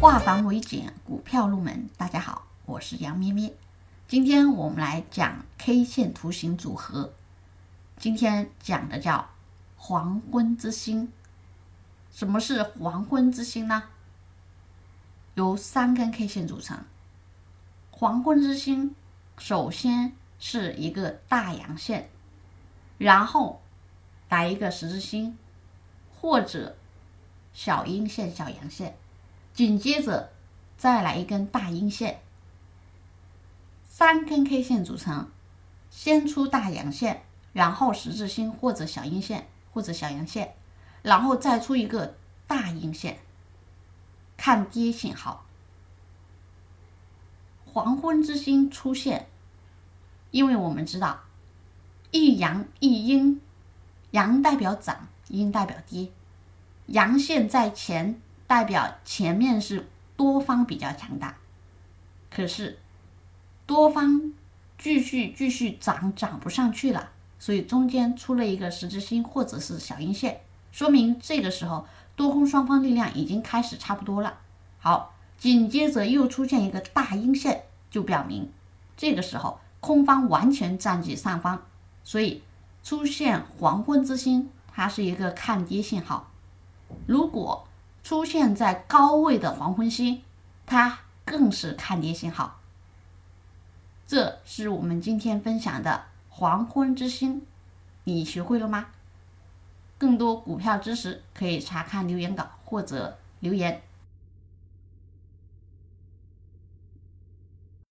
化繁为简，股票入门。大家好，我是杨咩咩。今天我们来讲 K 线图形组合。今天讲的叫黄昏之星。什么是黄昏之星呢？由三根 K 线组成。黄昏之星首先是一个大阳线，然后来一个十字星，或者小阴线、小阳线。紧接着再来一根大阴线，三根 K 线组成，先出大阳线，然后十字星或者小阴线或者小阳线，然后再出一个大阴线，看跌信号。黄昏之星出现，因为我们知道一阳一阴，阳代表涨，阴代表跌，阳线在前。代表前面是多方比较强大，可是多方继续继续涨涨不上去了，所以中间出了一个十字星或者是小阴线，说明这个时候多空双方力量已经开始差不多了。好，紧接着又出现一个大阴线，就表明这个时候空方完全占据上方，所以出现黄昏之星，它是一个看跌信号。如果出现在高位的黄昏星，它更是看跌信号。这是我们今天分享的黄昏之星，你学会了吗？更多股票知识可以查看留言稿或者留言。